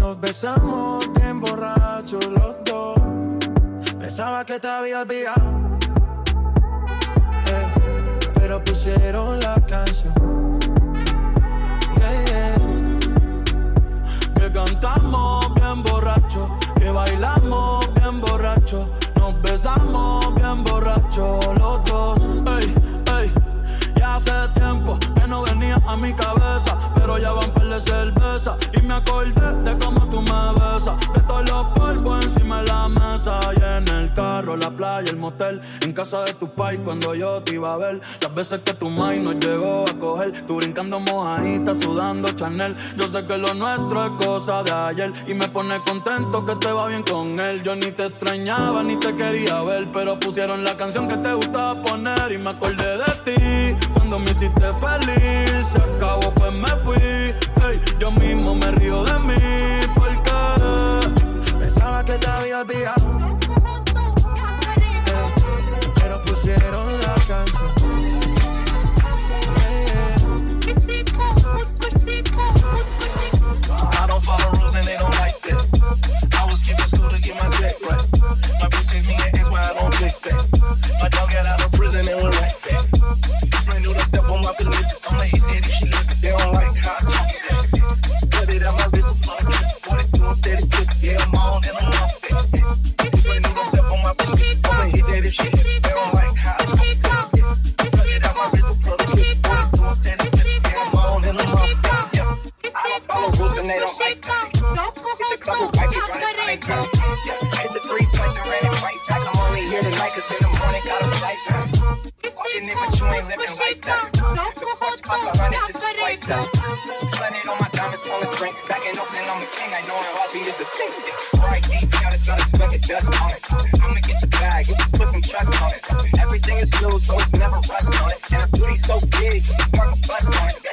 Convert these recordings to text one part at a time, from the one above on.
nos besamos bien borrachos los dos. Pensaba que te había olvidado, eh, pero pusieron la canción. Que cantamos acordé de cómo tú me besas, de todos los polvos encima de la mesa. Y en el carro, la playa, el motel, en casa de tu pai cuando yo te iba a ver, las veces que tu mai nos llegó a coger, tú brincando mojadita, sudando Chanel, yo sé que lo nuestro es cosa de ayer. Y me pone contento que te va bien con él, yo ni te extrañaba ni te quería ver, pero pusieron la canción que te gustaba poner. Y me acordé de ti, cuando me hiciste feliz, se acabó pues me fui, yo mismo me río de mí, porque Pensaba que te había olvidado. Eh, pero pusieron la canción. I so it's never rust on it. And the booty so big, park a bus on it.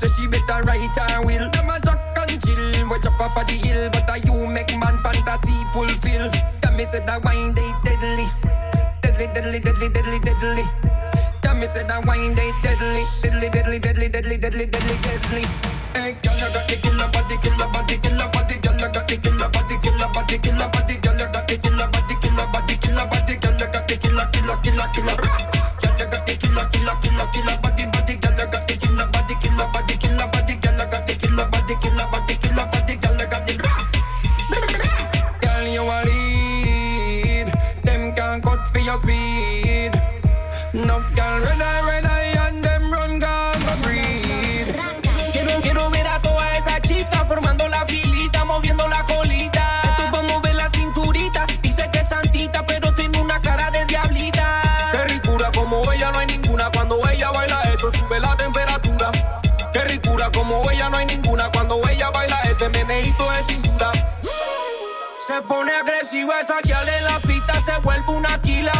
so she better write her will. Them a jack and chill, we jump off of the hill, but a you make man fantasy fulfill. Tell me said that wine they deadly, deadly, deadly, deadly, deadly, deadly. Tell me said that wine they deadly, deadly, deadly, deadly, deadly, deadly, deadly, deadly. Hey, girl, I got the killer body, killer body, killer body, girl, I got the killer body, killer body, killer body. pone agresiva, esa guial en la pista se vuelve una quila.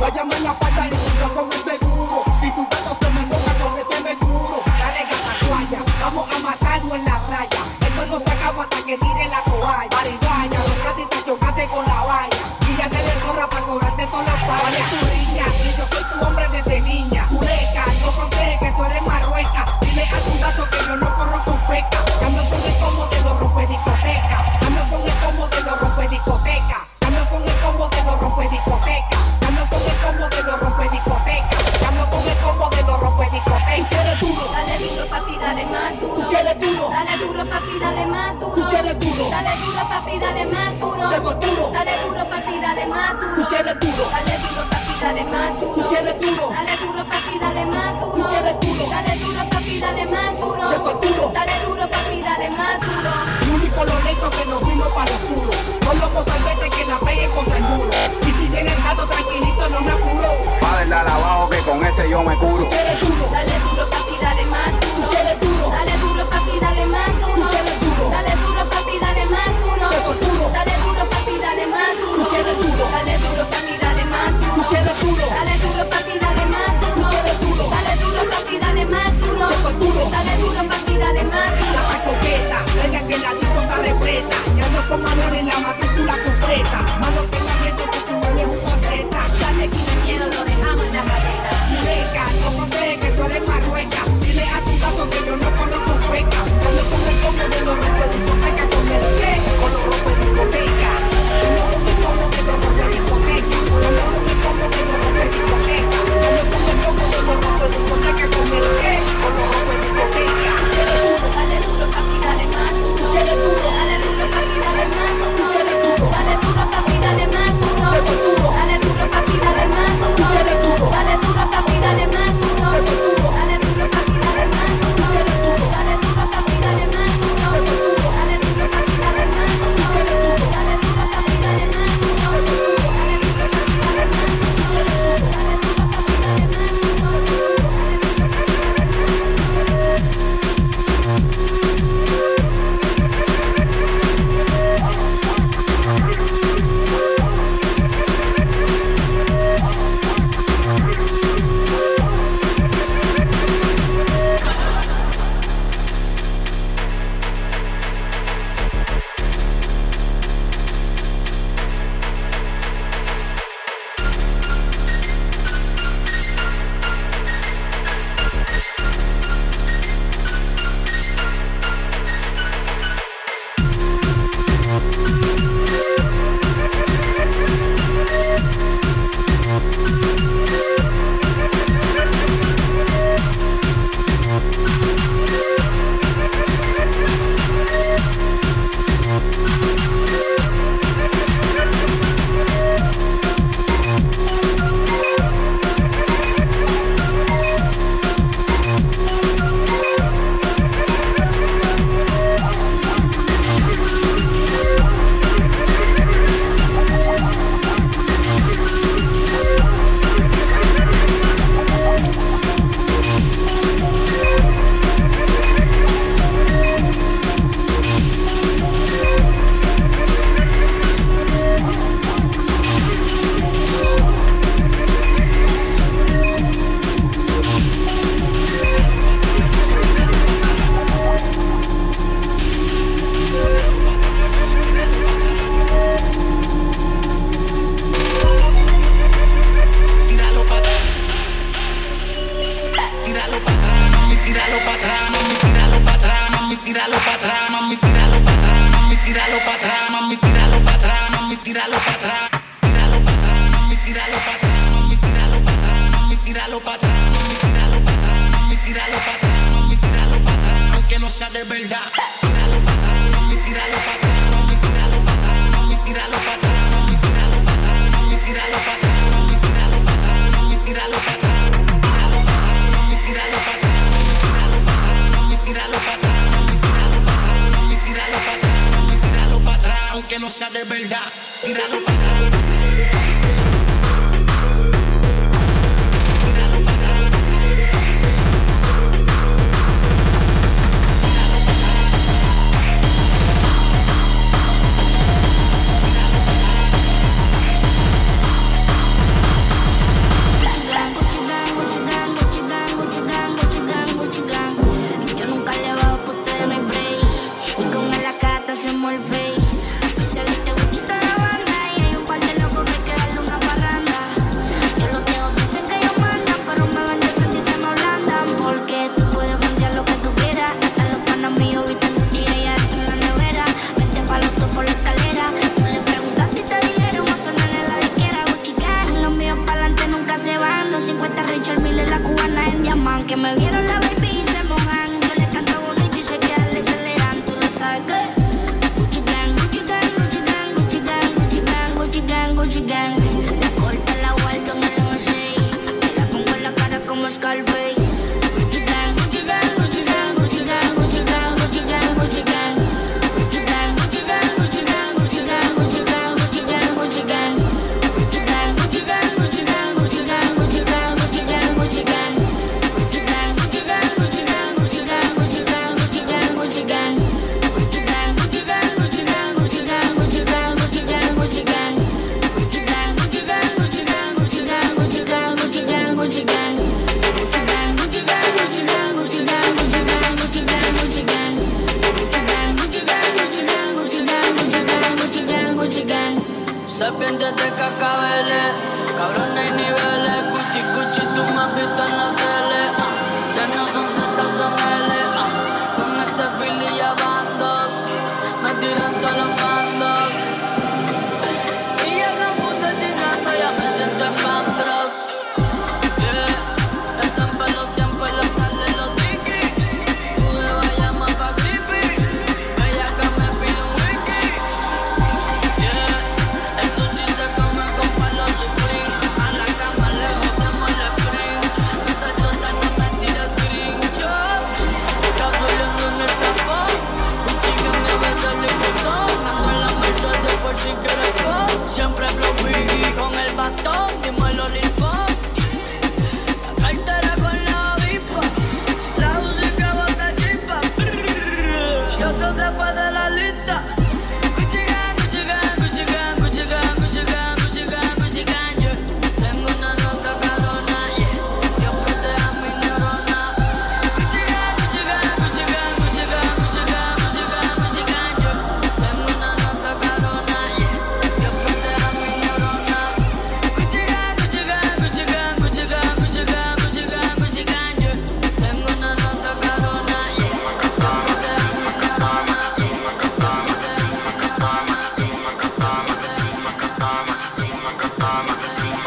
Váyame en la falda y sigo con un seguro. Si tu gato se me toca con ese me duro. Dale gata toalla, vamos a matarlo en la raya. Esto no se acaba hasta que tire la toalla. que nos vino para el culo. Son los bozalbetes que la peguen contra el muro. Y si viene el gato tranquilito, no me apuro. Va del abajo que con ese yo me curo. De verdad. Tíralo para atrás, tíralo para atrás, atrás, atrás, atrás, atrás, atrás, atrás. que no sea de verdad.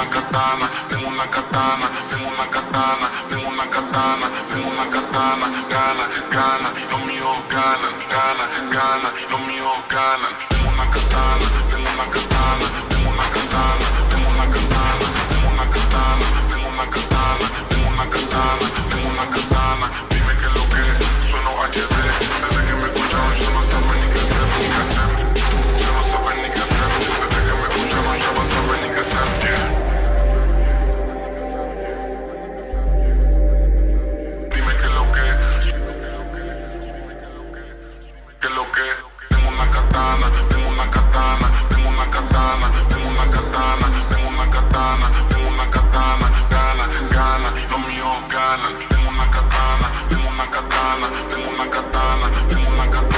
una katana, tengo una katana, tengo una katana, tengo una katana, tengo una katana, gana, gana, lo mío gana, gana, gana, lo mío gana, tengo una katana, tengo una katana, tengo una katana. Atrás. katana, tengo una katana,